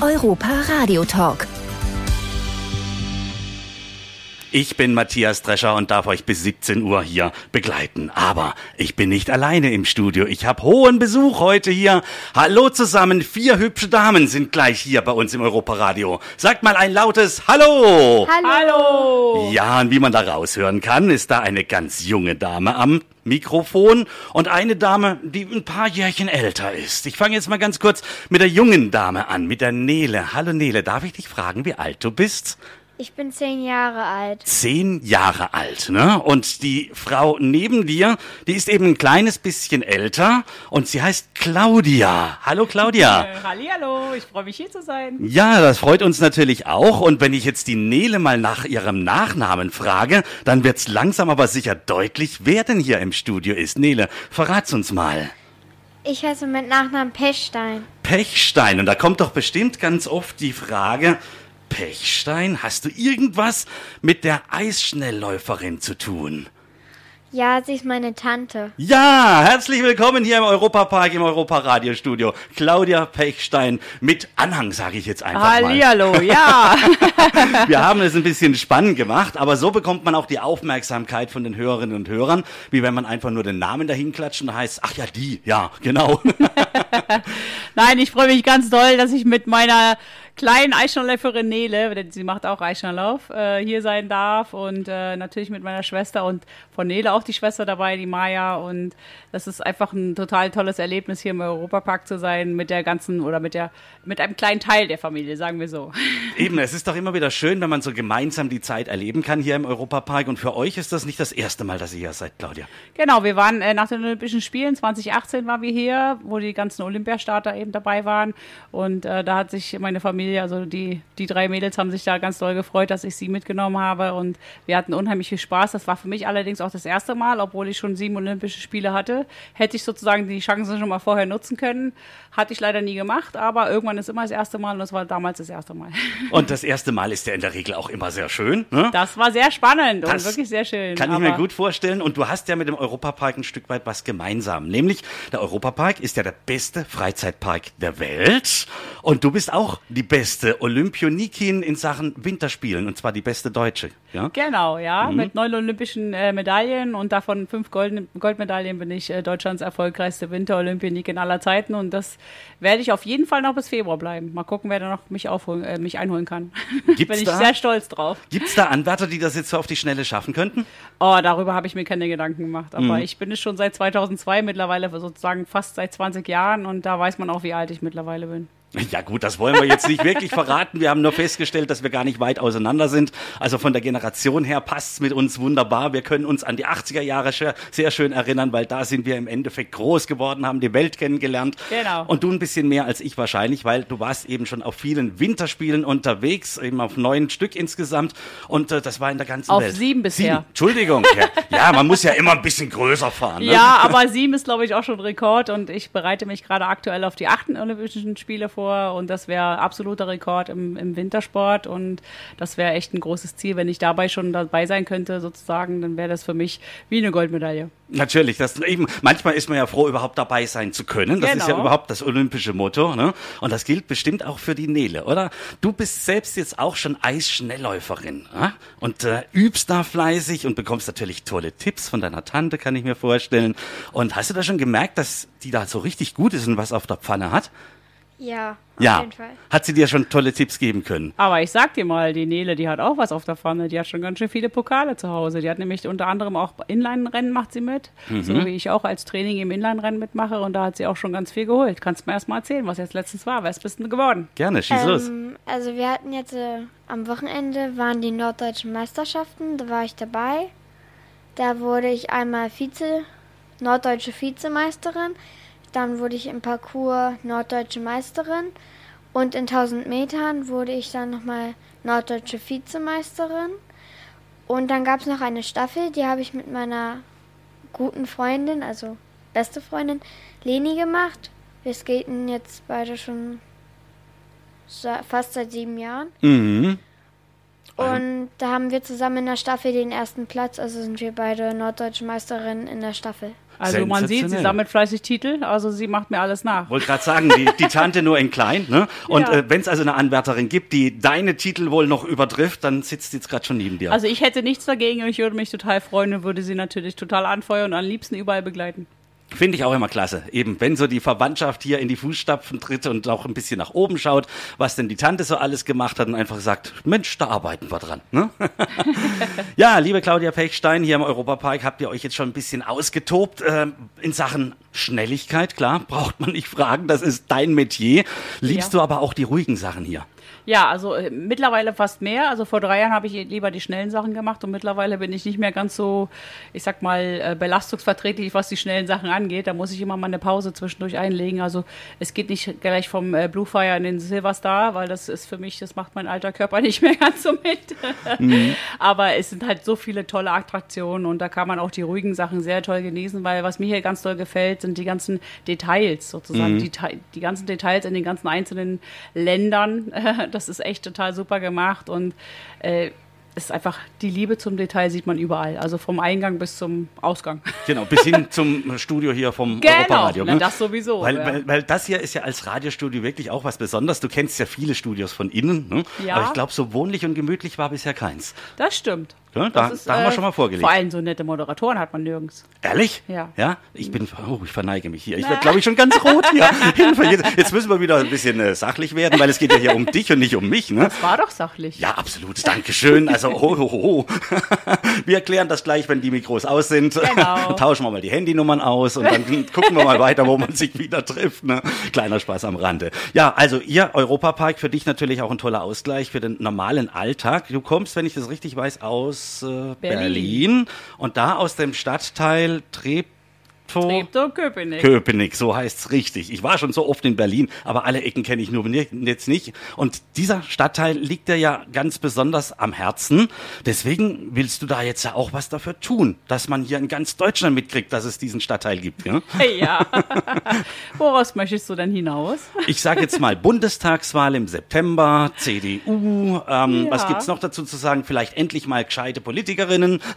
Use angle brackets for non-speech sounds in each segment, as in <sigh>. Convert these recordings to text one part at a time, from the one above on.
Europa Radio Talk. Ich bin Matthias Drescher und darf euch bis 17 Uhr hier begleiten. Aber ich bin nicht alleine im Studio. Ich habe hohen Besuch heute hier. Hallo zusammen. Vier hübsche Damen sind gleich hier bei uns im Europaradio. Sagt mal ein lautes Hallo. Hallo. Ja, und wie man da raushören kann, ist da eine ganz junge Dame am Mikrofon und eine Dame, die ein paar Jährchen älter ist. Ich fange jetzt mal ganz kurz mit der jungen Dame an, mit der Nele. Hallo Nele, darf ich dich fragen, wie alt du bist? Ich bin zehn Jahre alt. zehn Jahre alt, ne? Und die Frau neben dir, die ist eben ein kleines bisschen älter und sie heißt Claudia. Hallo Claudia. Äh, Hallihallo, ich freue mich hier zu sein. Ja, das freut uns natürlich auch. Und wenn ich jetzt die Nele mal nach ihrem Nachnamen frage, dann wird's langsam aber sicher deutlich, wer denn hier im Studio ist. Nele, verrat's uns mal. Ich heiße mit Nachnamen Pechstein. Pechstein. Und da kommt doch bestimmt ganz oft die Frage, Pechstein, hast du irgendwas mit der Eisschnellläuferin zu tun? Ja, sie ist meine Tante. Ja, herzlich willkommen hier im Europapark im Europa-Radiostudio. Claudia Pechstein mit Anhang, sage ich jetzt einfach mal. Hallihallo, <laughs> ja. Wir haben es ein bisschen spannend gemacht, aber so bekommt man auch die Aufmerksamkeit von den Hörerinnen und Hörern, wie wenn man einfach nur den Namen dahin klatscht und heißt, ach ja, die, ja, genau. <laughs> Nein, ich freue mich ganz doll, dass ich mit meiner kleinen Eisschnellläuferin Nele, denn sie macht auch Eisschnelllauf, äh, hier sein darf und äh, natürlich mit meiner Schwester und von Nele auch die Schwester dabei, die Maya und das ist einfach ein total tolles Erlebnis hier im Europapark zu sein mit der ganzen oder mit der mit einem kleinen Teil der Familie, sagen wir so. <laughs> Eben, es ist doch immer wieder schön, wenn man so gemeinsam die Zeit erleben kann hier im Europapark und für euch ist das nicht das erste Mal, dass ihr hier seid, Claudia. Genau, wir waren äh, nach den Olympischen Spielen 2018 waren wir hier, wo die ganzen Olympiastarter eben dabei waren und äh, da hat sich meine Familie, also die die drei Mädels haben sich da ganz doll gefreut, dass ich sie mitgenommen habe und wir hatten unheimlich viel Spaß. Das war für mich allerdings auch das erste Mal, obwohl ich schon sieben Olympische Spiele hatte, hätte ich sozusagen die Chancen schon mal vorher nutzen können. Hatte ich leider nie gemacht, aber irgendwann ist immer das erste Mal und das war damals das erste Mal. <laughs> Und das erste Mal ist ja in der Regel auch immer sehr schön. Ne? Das war sehr spannend Das und wirklich sehr schön. Kann ich mir gut vorstellen. Und du hast ja mit dem Europapark ein Stück weit was gemeinsam. Nämlich, der Europapark ist ja der beste Freizeitpark der Welt. Und du bist auch die beste Olympionikin in Sachen Winterspielen. Und zwar die beste Deutsche. Ja? Genau, Mhm. ja, mit neun olympischen äh, Medaillen und davon fünf Golden, Goldmedaillen bin ich äh, Deutschlands erfolgreichste Winter-Olympionik aller Zeiten und das werde ich auf jeden Fall noch bis Februar bleiben. Mal gucken, wer da noch mich aufholen, äh, mich einholen kann. Gibt's <laughs> bin ich da? sehr stolz drauf. Gibt's da Anwärter, die das jetzt so auf die Schnelle schaffen könnten? Oh, darüber habe ich mir keine Gedanken gemacht. Mhm. Aber ich bin es schon seit 2002 mittlerweile, sozusagen fast seit 20 Jahren und da weiß man auch, wie alt ich mittlerweile bin. <laughs> Ja gut, das wollen wir jetzt nicht wirklich verraten. Wir haben nur festgestellt, dass wir gar nicht weit auseinander sind. Also von der Generation her passt's mit uns wunderbar. Wir können uns an die 80er Jahre sehr schön erinnern, weil da sind wir im Endeffekt groß geworden, haben die Welt kennengelernt. Genau. Und du ein bisschen mehr als ich wahrscheinlich, weil du warst eben schon auf vielen Winterspielen unterwegs, eben auf neun Stück insgesamt. Und äh, das war in der ganzen Auf Welt. sieben bisher. Entschuldigung. Ja, ja, man muss ja immer ein bisschen größer fahren. Ne? Ja, aber sieben ist, glaube ich, auch schon Rekord und ich bereite mich gerade aktuell auf die achten Olympischen Spiele vor und das wäre absoluter Rekord im, im Wintersport und das wäre echt ein großes Ziel. Wenn ich dabei schon dabei sein könnte, sozusagen, dann wäre das für mich wie eine Goldmedaille. Natürlich, das eben, manchmal ist man ja froh, überhaupt dabei sein zu können. Das ist ja Genau. überhaupt das olympische Motto. Ne? Und das gilt bestimmt auch für die Nele, oder? Du bist selbst jetzt auch schon Eisschnellläuferin ja? und äh, übst da fleißig und bekommst natürlich tolle Tipps von deiner Tante, kann ich mir vorstellen. Und hast du da schon gemerkt, dass die da so richtig gut ist und was auf der Pfanne hat? Ja, auf Ja. jeden Fall. Hat sie dir schon tolle Tipps geben können? Aber ich sag dir mal, die Nele, die hat auch was auf der Pfanne. Die hat schon ganz schön viele Pokale zu Hause. Die hat nämlich unter anderem auch Inline-Rennen macht sie mit. So wie ich auch als Training im Inline-Rennen mitmache. Und da hat sie auch schon ganz viel geholt. Kannst mir erst mal erzählen, was jetzt letztens war. Was bist du denn geworden? Gerne, schieß los. Ähm, also wir hatten jetzt äh, am Wochenende waren die norddeutschen Meisterschaften, da war ich dabei. Da wurde ich einmal Vize, norddeutsche Vizemeisterin. Dann wurde ich im Parcours norddeutsche Meisterin. Und in 1000 Metern wurde ich dann nochmal norddeutsche Vizemeisterin. Und dann gab es noch eine Staffel, die habe ich mit meiner guten Freundin, also beste Freundin, Leni gemacht. Wir skaten jetzt beide schon fast seit sieben Jahren. Mhm. Und da haben wir zusammen in der Staffel den ersten Platz, also sind wir beide norddeutsche Meisterinnen in der Staffel. Also man sieht, sie sammelt fleißig Titel, also sie macht mir alles nach. Wollte gerade sagen, die, die Tante nur in klein. Ne? Und Ja. äh, wenn es also eine Anwärterin gibt, die deine Titel wohl noch übertrifft, dann sitzt sie jetzt gerade schon neben dir. Also ich hätte nichts dagegen und ich würde mich total freuen und würde sie natürlich total anfeuern und am liebsten überall begleiten. Finde ich auch immer klasse. Eben, wenn so die Verwandtschaft hier in die Fußstapfen tritt und auch ein bisschen nach oben schaut, was denn die Tante so alles gemacht hat und einfach sagt, Mensch, da arbeiten wir dran. Ne? <laughs> ja, liebe Claudia Pechstein, hier im Europapark habt ihr euch jetzt schon ein bisschen ausgetobt ähm, in Sachen Schnelligkeit. Klar, braucht man nicht fragen, das ist dein Metier. Liebst Ja. du aber auch die ruhigen Sachen hier? Ja, also äh, mittlerweile fast mehr. Also vor drei Jahren habe ich lieber die schnellen Sachen gemacht und mittlerweile bin ich nicht mehr ganz so, ich sag mal, äh, belastungsverträglich, was die schnellen Sachen angeht. Da muss ich immer mal eine Pause zwischendurch einlegen. Also es geht nicht gleich vom äh, Blue Fire in den Silver Star, weil das ist für mich, das macht mein alter Körper <laughs> nicht mehr ganz so mit. Aber es sind halt so viele tolle Attraktionen und da kann man auch die ruhigen Sachen sehr toll genießen, weil was mir hier ganz toll gefällt, sind die ganzen Details sozusagen, die, Te- die ganzen Details in den ganzen einzelnen Ländern. <laughs> Das ist echt total super gemacht und äh, es ist einfach die Liebe zum Detail sieht man überall, also vom Eingang bis zum Ausgang. <laughs> Genau, bis hin zum Studio hier vom Genau, Europaradio. na, das sowieso, Weil, ja. weil, weil das hier ist ja als Radiostudio wirklich auch was Besonderes. Du kennst ja viele Studios von innen. Ne? Ja. Aber ich glaube, so wohnlich und gemütlich war bisher keins. Das stimmt. Ja, da- Das da haben wir schon mal vorgelegt. Vor allem so nette Moderatoren hat man nirgends. Ehrlich? Ja. Ja? Ich bin, oh, ich verneige mich hier. Ich werde, glaube ich, schon ganz rot hier. <laughs> Jetzt, müssen wir wieder ein bisschen äh, sachlich werden, weil es geht ja hier um dich und nicht um mich. Ne? Das war doch sachlich. Ja, absolut. Dankeschön. Also, oh, oh, oh. <laughs> Wir erklären das gleich, wenn die Mikros aus sind. Genau. Tauschen wir mal die Handynummern aus und dann gucken wir mal weiter, wo man sich wieder trifft. Ne? Kleiner Spaß am Rande. Ja, also ihr Europapark für dich natürlich auch ein toller Ausgleich für den normalen Alltag. Du kommst, wenn ich das richtig weiß, aus äh, Berlin. Berlin. und da aus dem Stadtteil Treptow. Treptow, Köpenick. Köpenick, so heißt's richtig. Ich war schon so oft in Berlin, aber alle Ecken kenne ich nur jetzt nicht. Und dieser Stadtteil liegt dir ja ganz besonders am Herzen. Deswegen willst du da jetzt ja auch was dafür tun, dass man hier in ganz Deutschland mitkriegt, dass es diesen Stadtteil gibt. Ja? Ja. <laughs> Woraus möchtest du denn hinaus? Ich sage jetzt mal Bundestagswahl im September, CDU. Ähm, Ja. Was gibt's noch dazu zu sagen? Vielleicht endlich mal gescheite Politikerinnen. <laughs>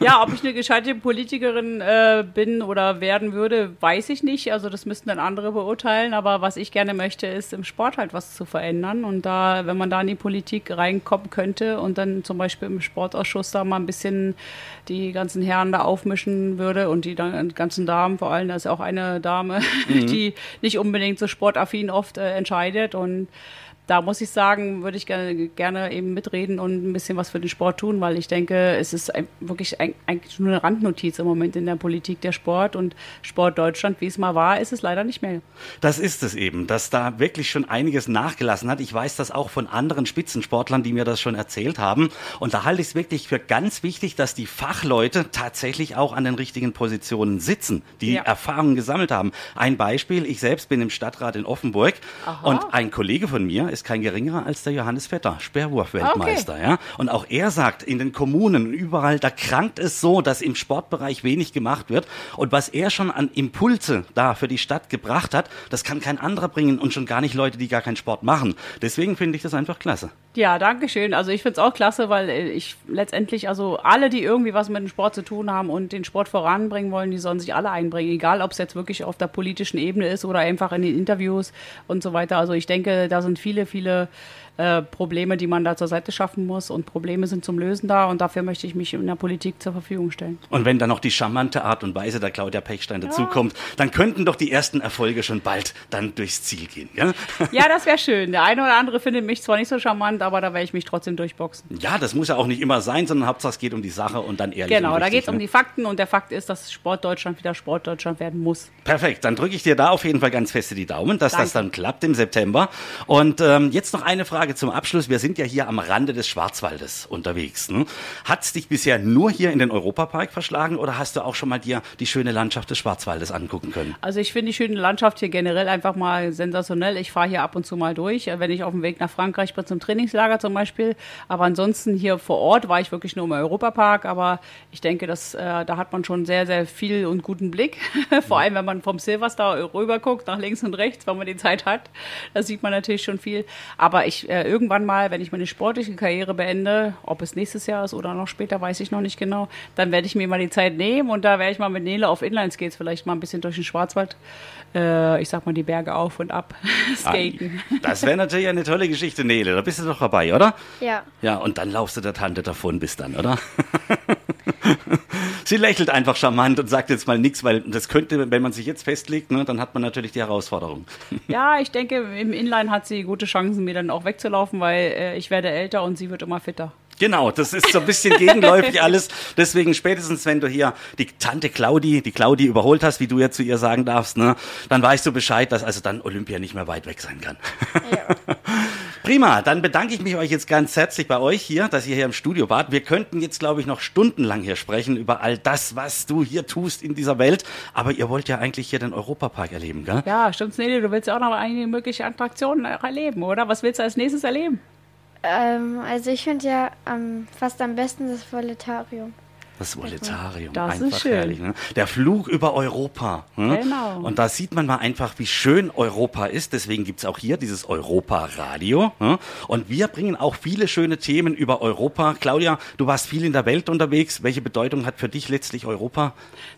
Ja, ob ich eine gescheite Politikerin äh, bin oder werden würde, weiß ich nicht. Also das müssten dann andere beurteilen. Aber was ich gerne möchte, ist im Sport halt was zu verändern. Und da, wenn man da in die Politik reinkommen könnte und dann zum Beispiel im Sportausschuss da mal ein bisschen die ganzen Herren da aufmischen würde und die dann- ganzen Damen, vor allem, da ist auch eine Dame, <laughs> die nicht unbedingt so sportaffin oft äh, entscheidet und da muss ich sagen, würde ich gerne, gerne eben mitreden und ein bisschen was für den Sport tun, weil ich denke, es ist ein, wirklich ein, eigentlich nur eine Randnotiz im Moment in der Politik der Sport und Sport Deutschland, wie es mal war, ist es leider nicht mehr. Das ist es eben, dass da wirklich schon einiges nachgelassen hat. Ich weiß das auch von anderen Spitzensportlern, die mir das schon erzählt haben. Und da halte ich es wirklich für ganz wichtig, dass die Fachleute tatsächlich auch an den richtigen Positionen sitzen, die Ja. Erfahrungen gesammelt haben. Ein Beispiel, ich selbst bin im Stadtrat in Offenburg Aha. und ein Kollege von mir ist kein geringerer als der Johannes Vetter, Speerwurf-Weltmeister. Ja? Und auch er sagt, in den Kommunen, überall, da krankt es so, dass im Sportbereich wenig gemacht wird. Und was er schon an Impulse da für die Stadt gebracht hat, das kann kein anderer bringen und schon gar nicht Leute, die gar keinen Sport machen. Deswegen finde ich das einfach klasse. Ja, danke schön. Also ich finde es auch klasse, weil äh, ich letztendlich, also alle, die irgendwie was mit dem Sport zu tun haben und den Sport voranbringen wollen, die sollen sich alle einbringen, egal ob es jetzt wirklich auf der politischen Ebene ist oder einfach in den Interviews und so weiter. Also ich denke, da sind viele, viele äh, Probleme, die man da zur Seite schaffen muss und Probleme sind zum Lösen da und dafür möchte ich mich in der Politik zur Verfügung stellen. Und wenn dann noch die charmante Art und Weise der Claudia Pechstein dazukommt, dann könnten doch die ersten Erfolge schon bald dann durchs Ziel gehen. Ja, Ja, das wäre schön. Der eine oder andere findet mich zwar nicht so charmant, aber da werde ich mich trotzdem durchboxen. ja das muss ja auch nicht immer sein, sondern Hauptsache es geht um die Sache und dann ehrlich. Genau, da geht es um ne? die Fakten und der Fakt ist, dass Sportdeutschland wieder Sportdeutschland werden muss. Perfekt, dann drücke ich dir da auf jeden Fall ganz feste die Daumen, dass das Danke. dann klappt im September. Und ähm, jetzt noch eine Frage zum Abschluss. Wir sind ja hier am Rande des Schwarzwaldes unterwegs. Ne? Hat es dich bisher nur hier in den Europapark verschlagen oder hast du auch schon mal dir die schöne Landschaft des Schwarzwaldes angucken können? Also ich finde die schöne Landschaft hier generell einfach mal sensationell. Ich fahre hier ab und zu mal durch, äh, wenn ich auf dem Weg nach Frankreich bin zum Trainingslager zum Beispiel. Aber ansonsten hier vor Ort war ich wirklich nur im Europapark. Aber ich denke, dass, äh, da hat man schon sehr, sehr viel und guten Blick. <laughs> vor allem, wenn man vom Silverstar rüber guckt, nach links und rechts, wenn man die Zeit hat. Da sieht man natürlich schon viel. Aber ich äh, irgendwann mal, wenn ich meine sportliche Karriere beende, ob es nächstes Jahr ist oder noch später, weiß ich noch nicht genau, dann werde ich mir mal die Zeit nehmen und da werde ich mal mit Nele auf Inlineskates vielleicht mal ein bisschen durch den Schwarzwald, äh, ich sag mal die Berge auf und ab <laughs> skaten. Das wäre natürlich eine tolle Geschichte, Nele. Da bist du doch dabei, oder? Ja. Ja, und dann laufst du der Tante davon bis dann, oder? <laughs> Sie lächelt einfach charmant und sagt jetzt mal nichts, weil das könnte, wenn man sich jetzt festlegt, ne, dann hat man natürlich die Herausforderung. Ja, ich denke, im Inline hat sie gute Chancen, mir dann auch wegzulaufen, weil äh, ich werde älter und sie wird immer fitter. Genau, das ist so ein bisschen gegenläufig alles. Deswegen spätestens, wenn du hier die Tante Claudi, die Claudi überholt hast, wie du jetzt zu ihr sagen darfst, ne, dann weißt du Bescheid, dass also dann Olympia nicht mehr weit weg sein kann. ja. <laughs> Prima, dann bedanke ich mich euch jetzt ganz herzlich bei euch hier, dass ihr hier im Studio wart. Wir könnten jetzt, glaube ich, noch stundenlang hier sprechen über all das, was du hier tust in dieser Welt. Aber ihr wollt ja eigentlich hier den Europapark erleben, gell? Ja, stimmt's, Nele, du willst ja auch noch einige mögliche Attraktionen erleben, oder? Was willst du als nächstes erleben? Ähm, also ich finde ja ähm, fast am besten das Voletarium. Das Voletarium. Das ist einfach schön. herrlich. Ne? Der Flug über Europa. Ne? Genau. Und da sieht man mal einfach, wie schön Europa ist. Deswegen gibt's auch hier dieses Europa-Radio. Ne? Und wir bringen auch viele schöne Themen über Europa. Claudia, du warst viel in der Welt unterwegs. Welche Bedeutung hat für dich letztlich Europa?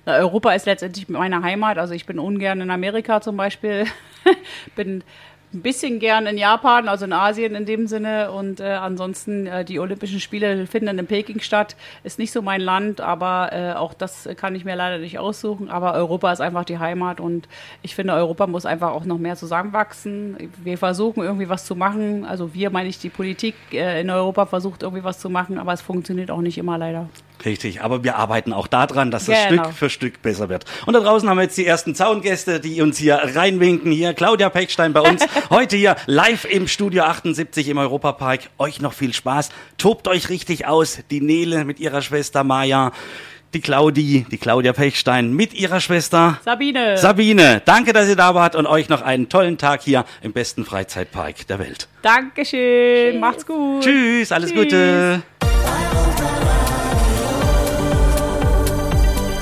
Na, Europa ist letztendlich meine Heimat. Also ich bin ungern in Amerika zum Beispiel. <laughs> bin ein bisschen gern in Japan, also in Asien in dem Sinne. Und äh, ansonsten äh, die Olympischen Spiele finden in Peking statt. Ist nicht so mein Land, aber äh, auch das kann ich mir leider nicht aussuchen. Aber Europa ist einfach die Heimat und ich finde, Europa muss einfach auch noch mehr zusammenwachsen. Wir versuchen irgendwie was zu machen. Also wir, meine ich, die Politik äh, in Europa versucht irgendwie was zu machen, aber es funktioniert auch nicht immer leider. Richtig, aber wir arbeiten auch daran, dass das Genau. Stück für Stück besser wird. Und da draußen haben wir jetzt die ersten Zaungäste, die uns hier reinwinken. Hier Claudia Peckstein bei uns, <laughs> heute hier live im Studio 78 im Europapark. Euch noch viel Spaß, tobt euch richtig aus. Die Nele mit ihrer Schwester Maja, die Claudi, die Claudia Pechstein mit ihrer Schwester Sabine! Sabine. Danke, dass ihr da wart und euch noch einen tollen Tag hier im besten Freizeitpark der Welt. Dankeschön, macht's gut. Tschüss, alles Tschüss. Gute.